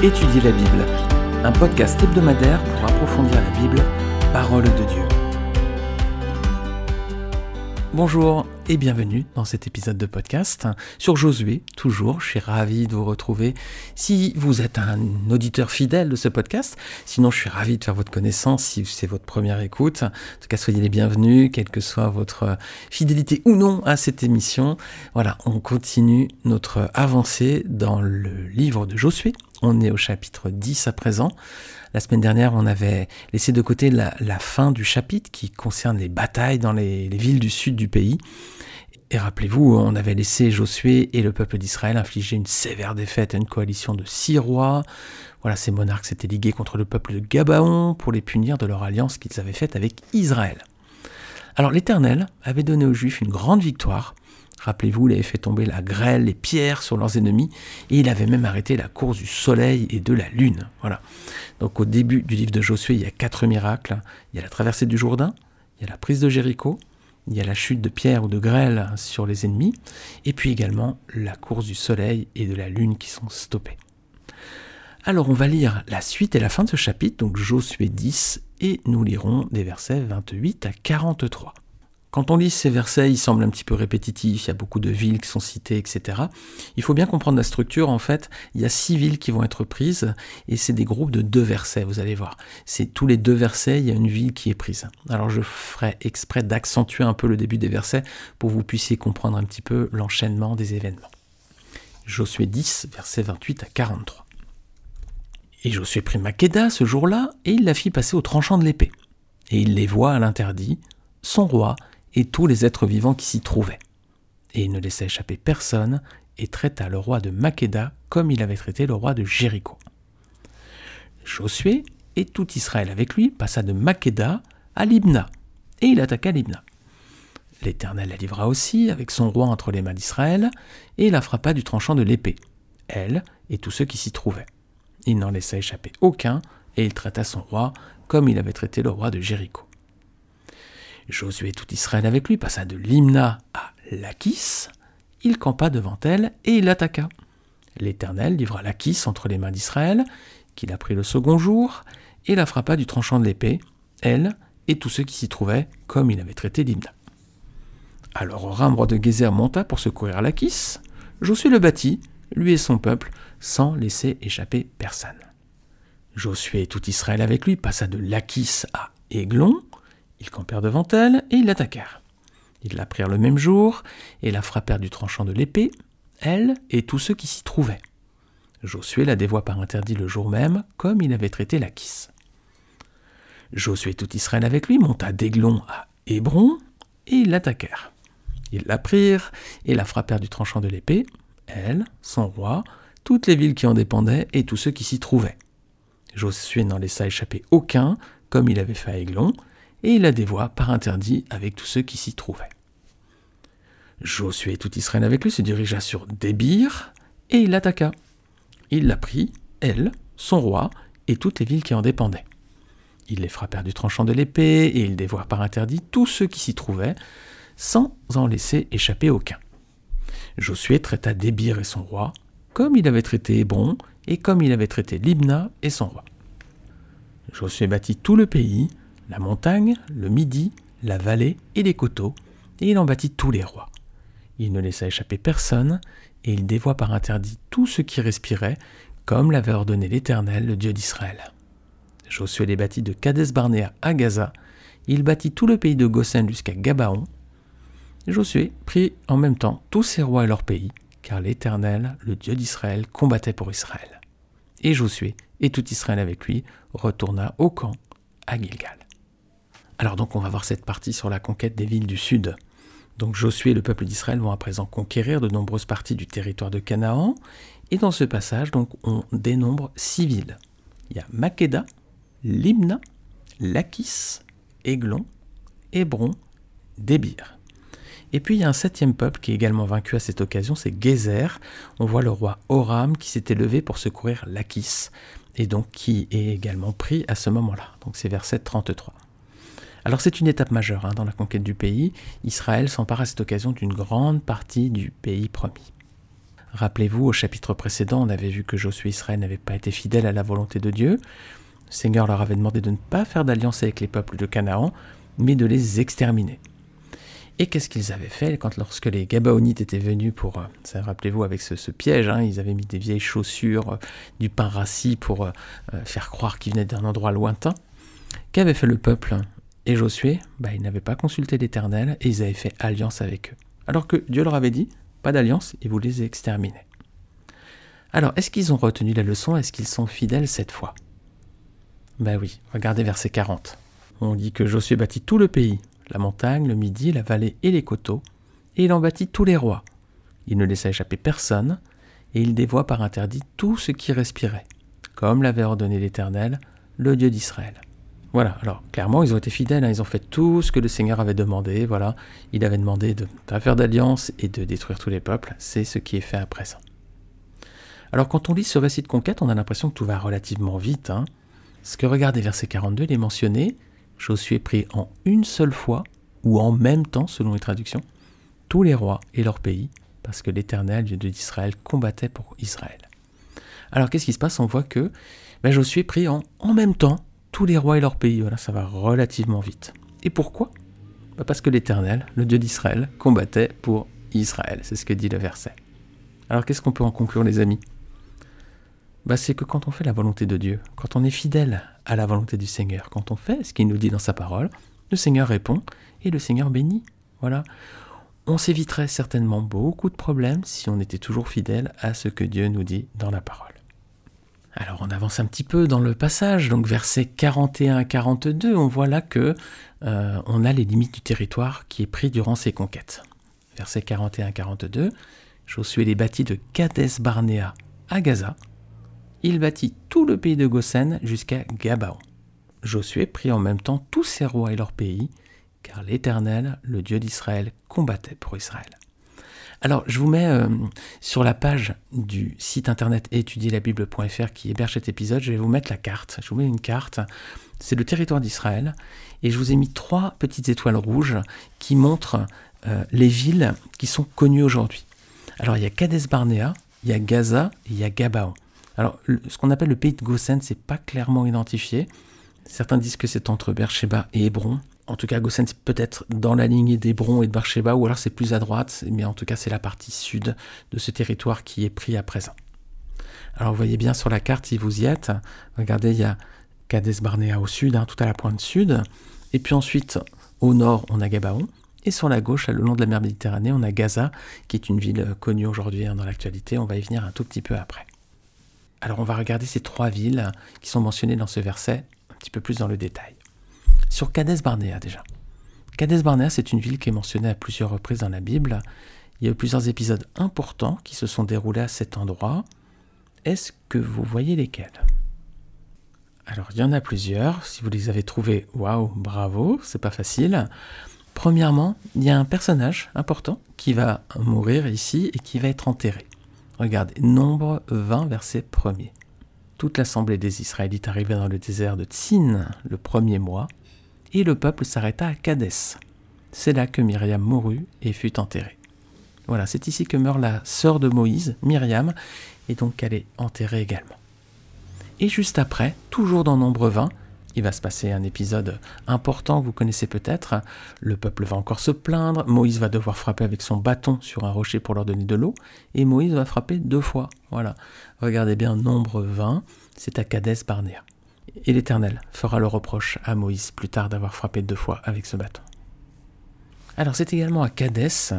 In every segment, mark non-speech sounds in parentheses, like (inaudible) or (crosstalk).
Étudier la Bible, un podcast hebdomadaire pour approfondir la Bible, parole de Dieu. Bonjour et bienvenue dans cet épisode de podcast sur Josué. Toujours, je suis ravi de vous retrouver. Si vous êtes un auditeur fidèle de ce podcast, sinon je suis ravi de faire votre connaissance si c'est votre première écoute. En tout cas, soyez les bienvenus, quelle que soit votre fidélité ou non à cette émission. Voilà, on continue notre avancée dans le livre de Josué. On est au chapitre 10 à présent. La semaine dernière, on avait laissé de côté la, fin du chapitre qui concerne les batailles dans les, villes du sud du pays. Et rappelez-vous, on avait laissé Josué et le peuple d'Israël infliger une sévère défaite à une coalition de six rois. Voilà, ces monarques s'étaient ligués contre le peuple de Gabaon pour les punir de leur alliance qu'ils avaient faite avec Israël. Alors l'Éternel avait donné aux Juifs une grande victoire Rappelez-vous, il avait fait tomber la grêle, les pierres sur leurs ennemis, et il avait même arrêté la course du soleil et de la lune. Voilà. Donc au début du livre de Josué, il y a quatre miracles. Il y a la traversée du Jourdain, il y a la prise de Jéricho, il y a la chute de pierre ou de grêle sur les ennemis, et puis également la course du soleil et de la lune qui sont stoppées. Alors on va lire la suite et la fin de ce chapitre, donc Josué 10, et nous lirons des versets 28 à 43. Quand on lit ces versets, ils semblent un petit peu répétitifs, il y a beaucoup de villes qui sont citées, etc. Il faut bien comprendre la structure, en fait, il y a six villes qui vont être prises, et c'est des groupes de deux versets, vous allez voir. C'est tous les deux versets, il y a une ville qui est prise. Alors je ferai exprès d'accentuer un peu le début des versets pour que vous puissiez comprendre un petit peu l'enchaînement des événements. Josué 10, versets 28 à 43. Et Josué prit Maqueda ce jour-là, et il la fit passer au tranchant de l'épée. Et il les voit à l'interdit, son roi et tous les êtres vivants qui s'y trouvaient. Et il ne laissa échapper personne et traita le roi de Maqueda comme il avait traité le roi de Jéricho. Josué et tout Israël avec lui passa de Maqueda à Libna, et il attaqua Libna. L'Éternel la livra aussi avec son roi entre les mains d'Israël, et la frappa du tranchant de l'épée, elle et tous ceux qui s'y trouvaient. Il n'en laissa échapper aucun, et il traita son roi comme il avait traité le roi de Jéricho. Josué tout Israël avec lui passa de Limna à Lachis. Il campa devant elle et il attaqua. L'Éternel livra Lachis entre les mains d'Israël, qu'il a pris le second jour, et la frappa du tranchant de l'épée, elle et tous ceux qui s'y trouvaient, comme il avait traité Limna. Alors Oram, roi de Gézer, monta pour secourir Lachis. Josué le battit, lui et son peuple, sans laisser échapper personne. Josué et tout Israël avec lui passa de Lachis à Aiglon, ils campèrent devant elle et ils l'attaquèrent. Ils la prirent le même jour et la frappèrent du tranchant de l'épée, elle et tous ceux qui s'y trouvaient. Josué la dévoie par interdit le jour même, comme il avait traité Lachis. Josué et tout Israël avec lui monta d'Aiglon à Hébron, et ils l'attaquèrent. Ils la prirent et la frappèrent du tranchant de l'épée, elle, son roi, toutes les villes qui en dépendaient et tous ceux qui s'y trouvaient. Josué n'en laissa échapper aucun, comme il avait fait à Aiglon, et il la dévoie par interdit avec tous ceux qui s'y trouvaient. Josué et tout Israël avec lui se dirigea sur Débir, et il l'attaqua. Il la prit, elle, son roi, et toutes les villes qui en dépendaient. Ils les frappèrent du tranchant de l'épée, et ils dévoirent par interdit tous ceux qui s'y trouvaient, sans en laisser échapper aucun. Josué traita Débir et son roi, comme il avait traité Hébron, et comme il avait traité Libna et son roi. Josué bâtit tout le pays, la montagne, le midi, la vallée et les coteaux, et il en bâtit tous les rois. Il ne laissa échapper personne, et il dévoie par interdit tout ce qui respirait, comme l'avait ordonné l'Éternel, le Dieu d'Israël. Josué les bâtit de Cades Barnéa à Gaza, il bâtit tout le pays de Goshen jusqu'à Gabaon. Josué prit en même temps tous ses rois et leurs pays, car l'Éternel, le Dieu d'Israël, combattait pour Israël. Et Josué, et tout Israël avec lui, retourna au camp à Gilgal. Alors donc on va voir cette partie sur la conquête des villes du sud. Donc Josué et le peuple d'Israël vont à présent conquérir de nombreuses parties du territoire de Canaan. Et dans ce passage, donc, on dénombre six villes. Il y a Maqueda, Limna, Lachis, Aiglon, Hébron, Débir. Et puis il y a un septième peuple qui est également vaincu à cette occasion, c'est Gézer. On voit le roi Oram qui s'était levé pour secourir Lachis, et donc qui est également pris à ce moment-là. Donc c'est verset 33. Alors c'est une étape majeure hein, dans la conquête du pays. Israël s'empare à cette occasion d'une grande partie du pays promis. Rappelez-vous, au chapitre précédent, on avait vu que Josué Israël n'avaient pas été fidèles à la volonté de Dieu. Le Seigneur leur avait demandé de ne pas faire d'alliance avec les peuples de Canaan, mais de les exterminer. Et qu'est-ce qu'ils avaient fait quand lorsque les Gabaonites étaient venus pour, euh, rappelez-vous avec ce, piège, hein, ils avaient mis des vieilles chaussures, euh, du pain rassis pour euh, faire croire qu'ils venaient d'un endroit lointain. Qu'avait fait le peuple? Et Josué bah, Ils n'avaient pas consulté l'Éternel et ils avaient fait alliance avec eux. Alors que Dieu leur avait dit, pas d'alliance, et vous les exterminez. Alors, est-ce qu'ils ont retenu la leçon? Est-ce qu'ils sont fidèles cette fois? Ben oui, regardez verset 40. On dit que Josué bâtit tout le pays, la montagne, le midi, la vallée et les coteaux, et il en bâtit tous les rois. Il ne laissa échapper personne, et il dévoie par interdit tout ce qui respirait, comme l'avait ordonné l'Éternel, le Dieu d'Israël. Voilà, alors clairement ils ont été fidèles, hein. ils ont fait tout ce que le Seigneur avait demandé, voilà, il avait demandé de ne pas faire d'alliance et de détruire tous les peuples, c'est ce qui est fait à présent. Alors quand on lit ce récit de conquête, on a l'impression que tout va relativement vite, hein. ce que regardez verset 42, il est mentionné, Josué prit en une seule fois, ou en même temps selon les traductions, tous les rois et leurs pays, parce que l'Éternel, Dieu d'Israël, combattait pour Israël. Alors qu'est-ce qui se passe? On voit que ben, Josué prit en même temps les rois et leurs pays. Voilà, ça va relativement vite. Et pourquoi? Ben, Parce que l'Éternel, le Dieu d'Israël, combattait pour Israël. C'est ce que dit le verset. Alors qu'est-ce qu'on peut en conclure les amis? Bah, c'est que quand on fait la volonté de Dieu, quand on est fidèle à la volonté du Seigneur, quand on fait ce qu'il nous dit dans sa parole, le Seigneur répond et le Seigneur bénit. Voilà. On s'éviterait certainement beaucoup de problèmes si on était toujours fidèle à ce que Dieu nous dit dans la parole. Alors on avance un petit peu dans le passage, donc versets 41 à 42, on voit là que euh, on a les limites du territoire qui est pris durant ces conquêtes. Versets 41 à 42, Josué les bâtit de Kades Barnéa à Gaza, il bâtit tout le pays de Goshen jusqu'à Gabaon. Josué prit en même temps tous ses rois et leurs pays, car l'Éternel, le Dieu d'Israël, combattait pour Israël. Alors, je vous mets euh, sur la page du site internet étudielabible.fr qui héberge cet épisode, je vais vous mettre la carte. Je vous mets une carte, c'est le territoire d'Israël, et je vous ai mis trois petites étoiles rouges qui montrent euh, les villes qui sont connues aujourd'hui. Alors, il y a Kades Barnea, il y a Gaza et il y a Gabaon. Alors, ce qu'on appelle le pays de Gosen, c'est pas clairement identifié. Certains disent que c'est entre Beersheba et Hébron. En tout cas, Gosen, c'est peut-être dans la lignée d'Hébron et de Beersheba, ou alors c'est plus à droite, mais en tout cas, c'est la partie sud de ce territoire qui est pris à présent. Alors, vous voyez bien sur la carte, si vous y êtes, regardez, il y a Kades Barnea au sud, hein, tout à la pointe sud, et puis ensuite, au nord, on a Gabaon, et sur la gauche, le long de la mer Méditerranée, on a Gaza, qui est une ville connue aujourd'hui hein, dans l'actualité. On va y venir un tout petit peu après. Alors on va regarder ces trois villes qui sont mentionnées dans ce verset un petit peu plus dans le détail. Sur Kades Barnea déjà. Kades Barnea, c'est une ville qui est mentionnée à plusieurs reprises dans la Bible. Il y a eu plusieurs épisodes importants qui se sont déroulés à cet endroit. Est-ce que vous voyez lesquels? Alors il y en a plusieurs. Si vous les avez trouvés, waouh, bravo, c'est pas facile. Premièrement, il y a un personnage important qui va mourir ici et qui va être enterré. Regardez, Nombre 20, verset 1er. Toute l'assemblée des Israélites arriva dans le désert de Tsin le premier mois, et le peuple s'arrêta à Kadès. C'est là que Myriam mourut et fut enterrée. Voilà, c'est ici que meurt la sœur de Moïse, Myriam, et donc elle est enterrée également. Et juste après, toujours dans Nombre 20, il va se passer un épisode important, vous connaissez peut-être. Le peuple va encore se plaindre, Moïse va devoir frapper avec son bâton sur un rocher pour leur donner de l'eau, et Moïse va frapper deux fois. Voilà. Regardez bien, nombre 20, c'est à Cadès Barnéa. Et l'Éternel fera le reproche à Moïse plus tard d'avoir frappé deux fois avec ce bâton. Alors c'est également à Cadès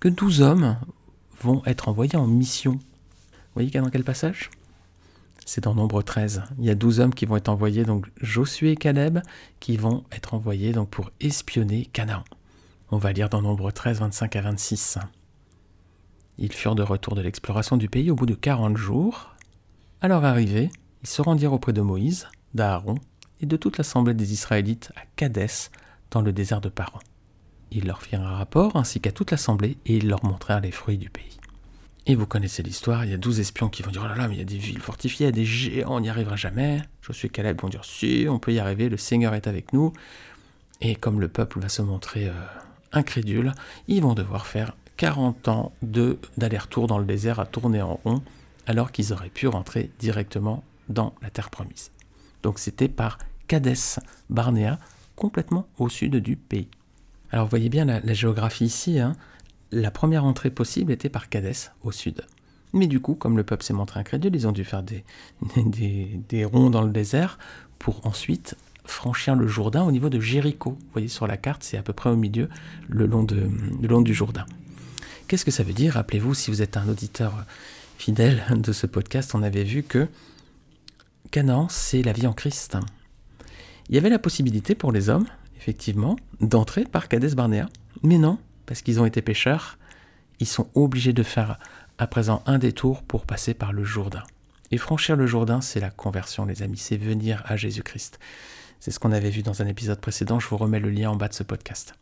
que douze hommes vont être envoyés en mission. Vous voyez dans quel passage? C'est dans Nombre 13. Il y a 12 hommes qui vont être envoyés, donc Josué et Caleb, qui vont être envoyés donc pour espionner Canaan. On va lire dans Nombre 13, 25 à 26. Ils furent de retour de l'exploration du pays au bout de 40 jours. À leur arrivée, ils se rendirent auprès de Moïse, d'Aaron et de toute l'assemblée des Israélites à Kadès, dans le désert de Paran. Ils leur firent un rapport ainsi qu'à toute l'assemblée et ils leur montrèrent les fruits du pays. Et vous connaissez l'histoire, il y a 12 espions qui vont dire Oh là là, mais il y a des villes fortifiées, il y a des géants, on n'y arrivera jamais. Josué et Caleb vont dire Si, on peut y arriver, le Seigneur est avec nous. Et comme le peuple va se montrer euh, incrédule, ils vont devoir faire 40 ans d'aller-retour dans le désert à tourner en rond, alors qu'ils auraient pu rentrer directement dans la terre promise. Donc c'était par Cadès Barnéa, complètement au sud du pays. Alors vous voyez bien la, géographie ici, hein. la première entrée possible était par Cadès au sud. Mais du coup, comme le peuple s'est montré incrédule, ils ont dû faire (laughs) des, ronds dans le désert pour ensuite franchir le Jourdain au niveau de Jéricho. Vous voyez sur la carte, c'est à peu près au milieu, le long, le long du Jourdain. Qu'est-ce que ça veut dire? Rappelez-vous, si vous êtes un auditeur fidèle de ce podcast, on avait vu que Canaan, c'est la vie en Christ. Il y avait la possibilité pour les hommes, effectivement, d'entrer par Cades Barnea, mais non, parce qu'ils ont été pécheurs, ils sont obligés de faire à présent un détour pour passer par le Jourdain. Et franchir le Jourdain, c'est la conversion, les amis, c'est venir à Jésus-Christ. C'est ce qu'on avait vu dans un épisode précédent, je vous remets le lien en bas de ce podcast.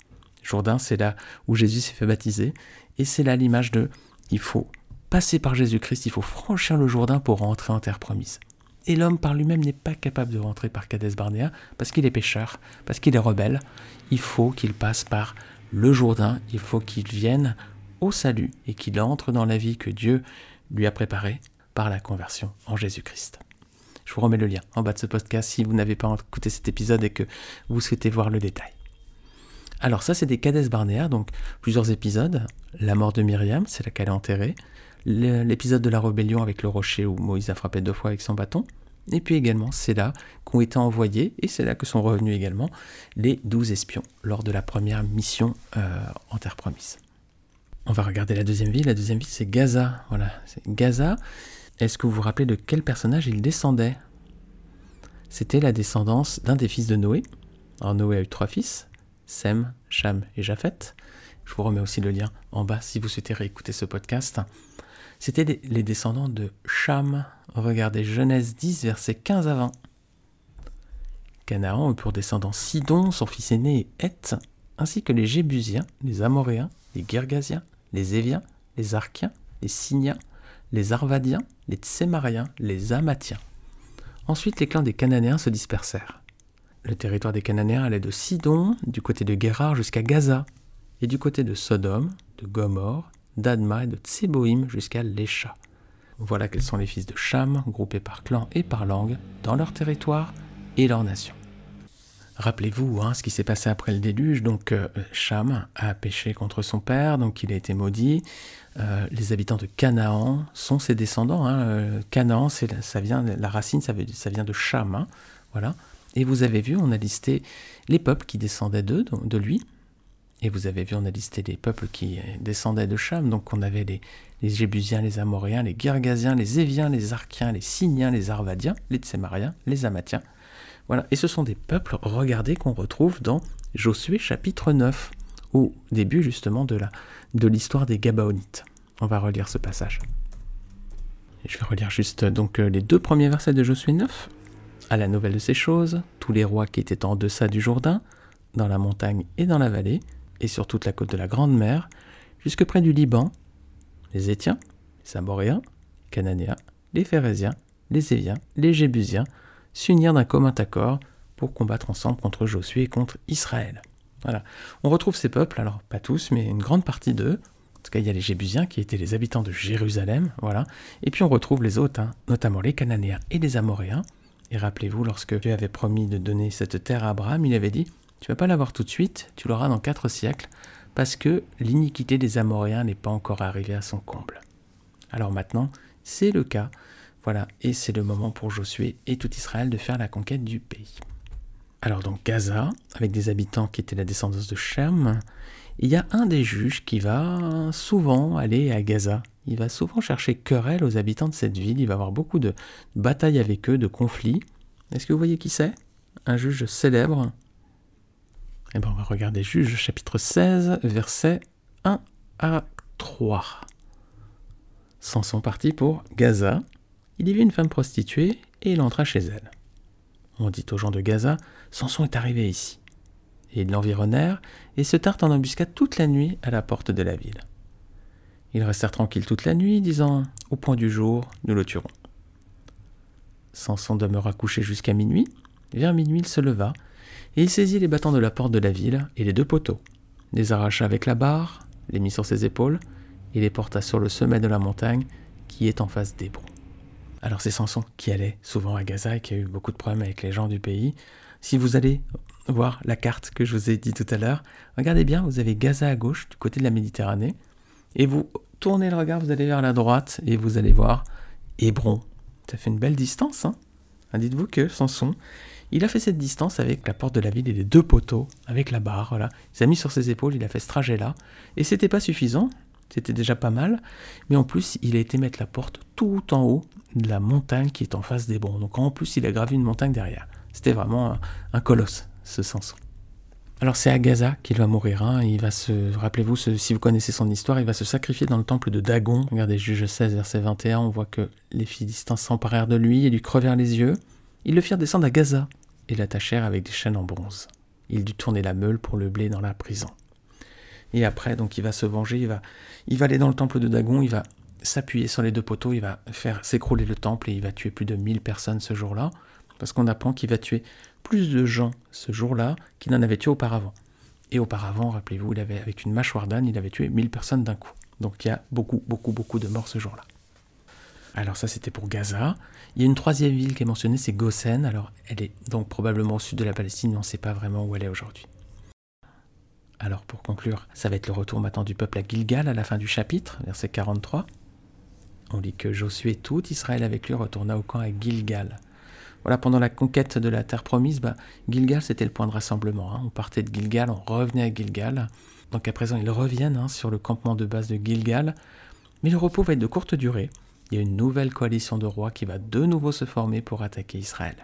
Jourdain, c'est là où Jésus s'est fait baptiser, et c'est là l'image de il faut passer par Jésus-Christ, il faut franchir le Jourdain pour rentrer en terre promise. Et l'homme par lui-même n'est pas capable de rentrer par Cades Barnéa parce qu'il est pécheur, parce qu'il est rebelle. Il faut qu'il passe par le Jourdain, il faut qu'il vienne au salut et qu'il entre dans la vie que Dieu lui a préparée par la conversion en Jésus-Christ. Je vous remets le lien en bas de ce podcast si vous n'avez pas écouté cet épisode et que vous souhaitez voir le détail. Alors ça c'est des Cades Barnéa, donc plusieurs épisodes. La mort de Myriam, c'est là qu'elle est enterrée. L'épisode de la rébellion avec le rocher où Moïse a frappé deux fois avec son bâton. Et puis également, c'est là qu'ont été envoyés, et c'est là que sont revenus également, les douze espions lors de la première mission euh, en Terre Promise. On va regarder la deuxième ville. La deuxième ville, c'est Gaza. Voilà, Gaza. Est-ce que vous vous rappelez de quel personnage il descendait? C'était la descendance d'un des fils de Noé. Alors Noé a eu trois fils, Sem, Cham et Japheth. Je vous remets aussi le lien en bas si vous souhaitez réécouter ce podcast. C'était les descendants de Cham. Regardez Genèse 10, versets 15 à 20. Canaan eut pour descendants Sidon, son fils aîné, et Heth, ainsi que les Jébusiens, les Amoréens, les Girgasiens, les Éviens, les Archiens, les Signiens, les Arvadiens, les Tsémariens, les Amatiens. Ensuite, les clans des Cananéens se dispersèrent. Le territoire des Cananéens allait de Sidon, du côté de Guérard, jusqu'à Gaza, et du côté de Sodome, de Gomorre, d'Adma et de Tseboïm jusqu'à Lécha. Voilà quels sont les fils de Cham, groupés par clan et par langue, dans leur territoire et leur nation. Rappelez-vous hein, ce qui s'est passé après le déluge. Donc euh, Cham a péché contre son père, donc il a été maudit. Euh, les habitants de Canaan sont ses descendants. Hein. Euh, Canaan, ça vient, la racine, ça, vient de Cham. Hein. voilà. Et vous avez vu, on a listé les peuples qui descendaient de lui. Et vous avez vu, on a listé les peuples qui descendaient de Cham. Donc on avait les, Jébusiens, les Amoréens, les Girgasiens, les Éviens, les Archiens, les Signiens, les Arvadiens, les Tsémariens, les Amatiens. Voilà, et ce sont des peuples, regardez, qu'on retrouve dans Josué chapitre 9, au début justement de l'histoire des Gabaonites. On va relire ce passage. Je vais relire juste donc euh, les deux premiers versets de Josué 9. À la nouvelle de ces choses, tous les rois qui étaient en deçà du Jourdain, dans la montagne et dans la vallée, et sur toute la côte de la Grande Mer, jusque près du Liban, les Étiens, les Amoréens, les Cananéens, les Phérésiens, les Éviens, les Jébusiens, s'unir d'un commun accord pour combattre ensemble contre Josué et contre Israël. Voilà. On retrouve ces peuples, alors pas tous, mais une grande partie d'eux. En tout cas, il y a les Jébusiens qui étaient les habitants de Jérusalem, voilà. Et puis on retrouve les autres, hein, notamment les Cananéens et les Amoréens. Et rappelez-vous, lorsque Dieu avait promis de donner cette terre à Abraham, il avait dit Tu vas pas l'avoir tout de suite, tu l'auras dans quatre siècles, parce que l'iniquité des Amoréens n'est pas encore arrivée à son comble. Alors maintenant, c'est le cas. Voilà, et c'est le moment pour Josué et tout Israël de faire la conquête du pays. Alors donc Gaza, avec des habitants qui étaient la descendance de Shem, il y a un des juges qui va souvent aller à Gaza. Il va souvent chercher querelle aux habitants de cette ville, il va avoir beaucoup de batailles avec eux, de conflits. Est-ce que vous voyez qui c'est? Un juge célèbre? Eh bien on va regarder Juge chapitre 16, versets 1 à 3. Samson parti pour Gaza, il y vit une femme prostituée et il entra chez elle. On dit aux gens de Gaza, Samson est arrivé ici. Et ils l'environnèrent et se tinrent en embuscade toute la nuit à la porte de la ville. Ils restèrent tranquilles toute la nuit, disant Au point du jour, nous le tuerons. Samson demeura couché jusqu'à minuit. Vers minuit, il se leva, il saisit les battants de la porte de la ville et les deux poteaux, les arracha avec la barre, les mit sur ses épaules et les porta sur le sommet de la montagne qui est en face d'Hébron. Alors c'est Samson qui allait souvent à Gaza et qui a eu beaucoup de problèmes avec les gens du pays. Si vous allez voir la carte que je vous ai dit tout à l'heure, regardez bien, vous avez Gaza à gauche, du côté de la Méditerranée, et vous tournez le regard, vous allez vers la droite et vous allez voir Hébron. Ça fait une belle distance, hein Dites-vous que Samson, il a fait cette distance avec la porte de la ville et les deux poteaux, avec la barre. Il s'est mis sur ses épaules, il a fait ce trajet-là. Et c'était pas suffisant, c'était déjà pas mal, mais en plus, il a été mettre la porte tout en haut de la montagne qui est en face des bons. Donc en plus, il a gravi une montagne derrière. C'était vraiment un, colosse, ce Samson. Alors c'est à Gaza qu'il va mourir. Hein. Il va se, rappelez-vous, si vous connaissez son histoire, il va se sacrifier dans le temple de Dagon. Regardez Juge 16, verset 21, on voit que les Philistins s'emparèrent de lui et lui crevèrent les yeux. Ils le firent descendre à Gaza et l'attachèrent avec des chaînes en bronze. Il dut tourner la meule pour le blé dans la prison. Et après, donc il va se venger, il va, il va aller dans le temple de Dagon, il va s'appuyer sur les deux poteaux, il va faire s'écrouler le temple et il va tuer plus de 1000 personnes ce jour-là, parce qu'on apprend qu'il va tuer plus de gens ce jour-là qu'il n'en avait tué auparavant. Et auparavant, rappelez-vous, il avait, avec une mâchoire d'âne, il avait tué 1000 personnes d'un coup. Donc il y a beaucoup, beaucoup, beaucoup de morts ce jour-là. Alors ça, c'était pour Gaza. Il y a une troisième ville qui est mentionnée, c'est Gosen. Alors elle est donc probablement au sud de la Palestine, mais on ne sait pas vraiment où elle est aujourd'hui. Alors pour conclure, ça va être le retour maintenant du peuple à Gilgal à la fin du chapitre, verset 43. On lit que Josué, tout Israël avec lui, retourna au camp à Gilgal. Voilà, pendant la conquête de la terre promise, bah, Gilgal c'était le point de rassemblement. Hein. On partait de Gilgal, on revenait à Gilgal. Donc à présent, ils reviennent hein, sur le campement de base de Gilgal. Mais le repos va être de courte durée. Il y a une nouvelle coalition de rois qui va de nouveau se former pour attaquer Israël.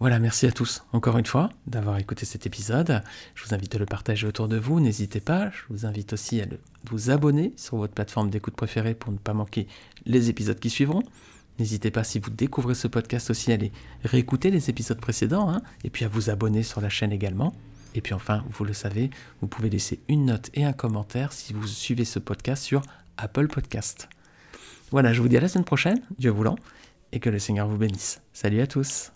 Voilà, merci à tous encore une fois d'avoir écouté cet épisode. Je vous invite à le partager autour de vous, n'hésitez pas. Je vous invite aussi à vous abonner sur votre plateforme d'écoute préférée pour ne pas manquer les épisodes qui suivront. N'hésitez pas, si vous découvrez ce podcast aussi, à aller réécouter les épisodes précédents, hein, et puis à vous abonner sur la chaîne également. Et puis enfin, vous le savez, vous pouvez laisser une note et un commentaire si vous suivez ce podcast sur Apple Podcast. Voilà, je vous dis à la semaine prochaine, Dieu voulant, et que le Seigneur vous bénisse. Salut à tous.